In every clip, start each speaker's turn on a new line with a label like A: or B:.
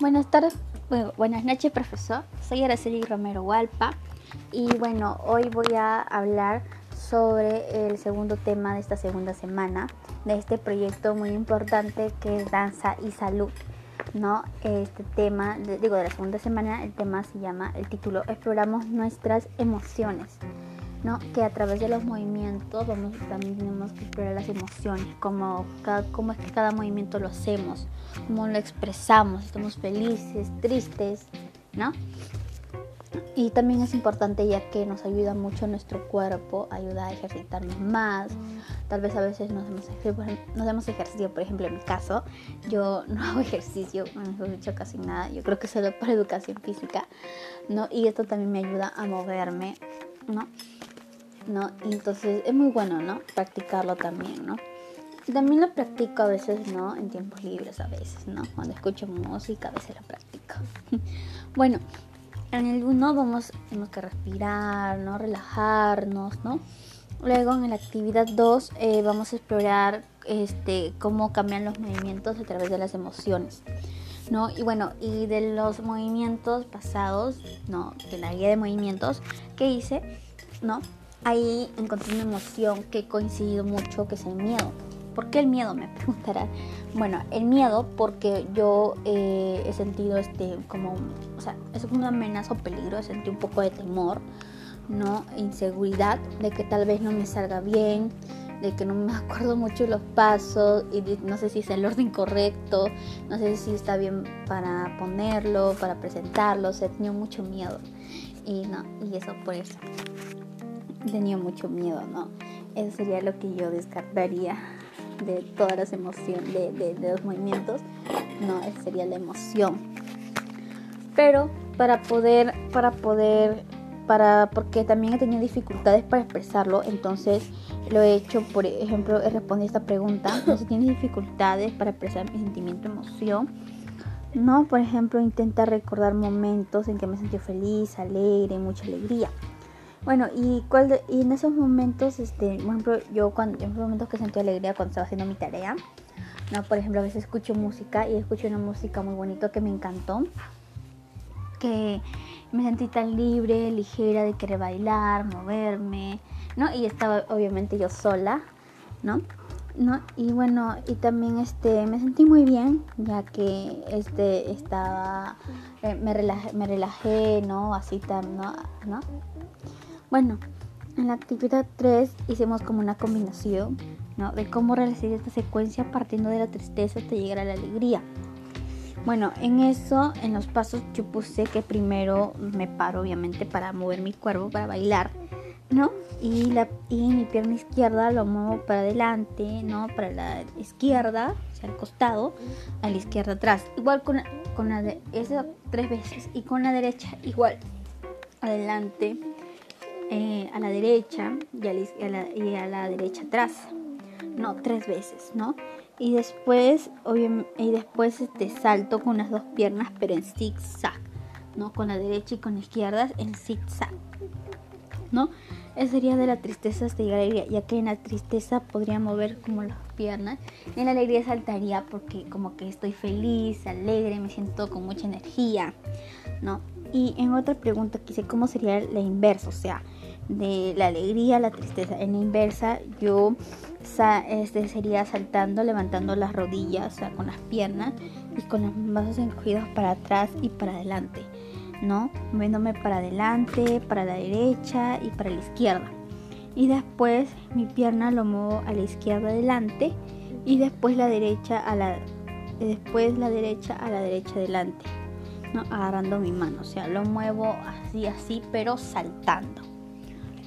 A: Buenas tardes, buenas noches profesor. Soy Araceli Romero Hualpa y bueno, hoy voy a hablar sobre el segundo tema de esta segunda semana de este proyecto muy importante que es danza y salud. ¿no? Este tema, digo, de la segunda semana, el tema se llama, el título, exploramos nuestras emociones. ¿No? Que a través de los movimientos vamos, también tenemos que explorar las emociones, cómo, cómo es que cada movimiento lo hacemos, cómo lo expresamos, estamos felices, tristes, ¿no? Y también es importante ya que nos ayuda mucho nuestro cuerpo, ayuda a ejercitarnos más. Tal vez a veces no hacemos, no hacemos ejercicio, por ejemplo en mi caso, yo no hago ejercicio, no he hecho casi nada, yo creo que solo para educación física, ¿no? Y esto también me ayuda a moverme, ¿no? ¿No? Entonces es muy bueno, ¿no? Practicarlo también, ¿no? También lo practico a veces, ¿no? En tiempos libres a veces, ¿no? Cuando escucho música a veces lo practico. bueno, en el 1 vamos, tenemos que respirar, ¿no? Relajarnos, ¿no? Luego en la actividad 2 eh, vamos a explorar este, cómo cambian los movimientos a través de las emociones. ¿no? Y bueno, y de los movimientos pasados, ¿no? De la guía de movimientos que hice, ¿no? Ahí encontré una emoción que he coincidido mucho, que es el miedo. ¿Por qué el miedo? Me preguntarán. Bueno, el miedo porque yo eh, he sentido este como, o sea, es una amenaza o peligro, he sentido un poco de temor, ¿no? Inseguridad de que tal vez no me salga bien, de que no me acuerdo mucho los pasos y no sé si es el orden correcto, no sé si está bien para ponerlo, para presentarlo, o sea, he tenido mucho miedo. Y no, y eso por eso tenía mucho miedo, ¿no? Eso sería lo que yo descartaría de todas las emociones, de, los movimientos, no, esa sería la emoción. Pero para poder, para poder, para, porque también he tenido dificultades para expresarlo, entonces lo he hecho, por ejemplo, he respondido esta pregunta, si tienes dificultades para expresar mi sentimiento, emoción, no, por ejemplo, intenta recordar momentos en que me sentí feliz, alegre, mucha alegría. Bueno, y, cuál y en esos momentos, este, por ejemplo, yo cuando, en momentos que sentí alegría cuando estaba haciendo mi tarea, ¿no? Por ejemplo, a veces escucho música y escucho una música muy bonita que me encantó, que me sentí tan libre, ligera de querer bailar, moverme, ¿no? Y estaba obviamente yo sola, ¿no? ¿no? Y bueno, y también este me sentí muy bien, ya que este estaba eh, me relajé, me relajé, ¿no? Así tan, ¿no? ¿no? Bueno, en la actividad 3 hicimos como una combinación ¿no? de cómo realizar esta secuencia partiendo de la tristeza hasta llegar a la alegría. Bueno, en eso, en los pasos yo puse que primero me paro obviamente para mover mi cuerpo, para bailar, ¿no? Y, la, y mi pierna izquierda lo muevo para adelante, ¿no? Para la izquierda, hacia el costado, a la izquierda atrás. Igual con, con la de, tres veces y con la derecha igual, adelante, eh, a la derecha y a la, derecha atrás. No, tres veces, ¿no? Y después, y después te este, salto con las dos piernas, pero en zigzag, ¿no? Con la derecha y con la izquierda en zigzag, ¿no? Eso sería de la tristeza hasta llegar la alegría, ya que en la tristeza podría mover como las piernas, en la alegría saltaría porque como que estoy feliz, alegre, me siento con mucha energía, ¿no? Y en otra pregunta quise cómo sería la inversa, o sea, de la alegría a la tristeza. En la inversa, yo este sería saltando, levantando las rodillas, o sea, con las piernas y con los brazos encogidos para atrás y para adelante, ¿no? Moviéndome para adelante, para la derecha y para la izquierda. Y después mi pierna lo muevo a la izquierda adelante y después la derecha a la después la derecha a la derecha adelante, ¿no? Agarrando mi mano, o sea, lo muevo así así, pero saltando.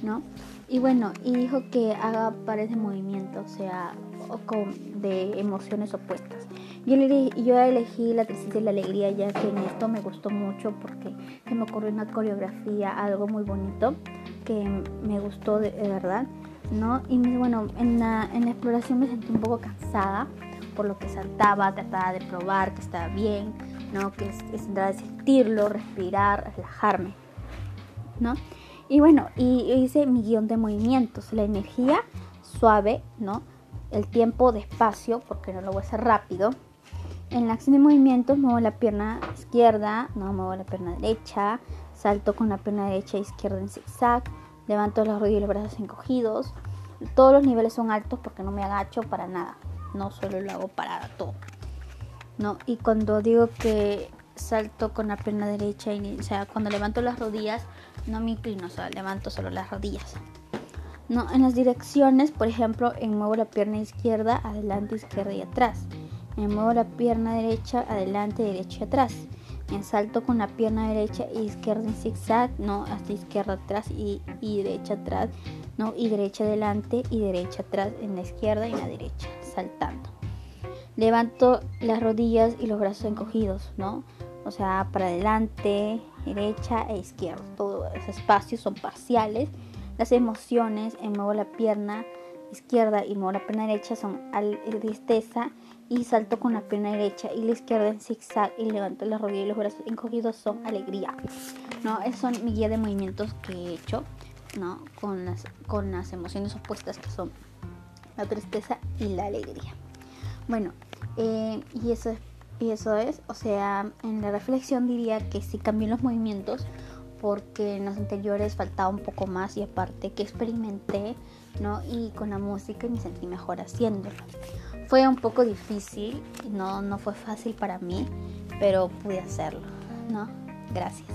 A: ¿no? Y bueno, y dijo que haga pares de movimiento, o sea, con, de emociones opuestas. Yo, yo elegí la tristeza y la alegría ya que en esto me gustó mucho porque se me ocurrió una coreografía, algo muy bonito que me gustó de, verdad, ¿no? Y bueno, en la, en la exploración me sentí un poco cansada por lo que saltaba, trataba de probar que estaba bien, ¿no? Que es, es de sentirlo, respirar, relajarme, ¿no? Y bueno, y hice mi guion de movimientos, la energía suave, ¿no? El tiempo despacio, porque no lo voy a hacer rápido. en la acción de movimientos muevo la pierna izquierda, no muevo la pierna derecha, salto con la pierna derecha e izquierda en zigzag, levanto las rodillas y los brazos encogidos. Todos los niveles son altos porque no me agacho para nada, no solo lo hago para todo. ¿No? Y cuando digo que salto con la pierna derecha, y, o sea, cuando levanto las rodillas, no me inclino, o sea, levanto solo las rodillas. No, en las direcciones, por ejemplo, en muevo la pierna izquierda, adelante, izquierda y atrás. Me muevo la pierna derecha, adelante, derecha y atrás. Me salto con la pierna derecha e izquierda en zigzag, no, hasta izquierda atrás y, y derecha atrás, no, y derecha adelante y derecha atrás en la izquierda y en la derecha, saltando. Levanto las rodillas y los brazos encogidos, ¿no? O sea, para adelante, derecha e izquierda. Todos esos espacios son parciales. Las emociones, en muevo la pierna izquierda y muevo la pierna derecha son tristeza y salto con la pierna derecha y la izquierda en zigzag y levanto las rodillas y los brazos encogidos son alegría. ¿no? Esos son mi guía de movimientos que he hecho ¿no? con, las, con las emociones opuestas que son la tristeza y la alegría. Bueno, eh, y, eso es, y eso es, o sea, en la reflexión diría que sí cambié los movimientos porque en los anteriores faltaba un poco más y aparte que experimenté, ¿no? Y con la música me sentí mejor haciéndolo. Fue un poco difícil, no, no fue fácil para mí, pero pude hacerlo, ¿no? Gracias.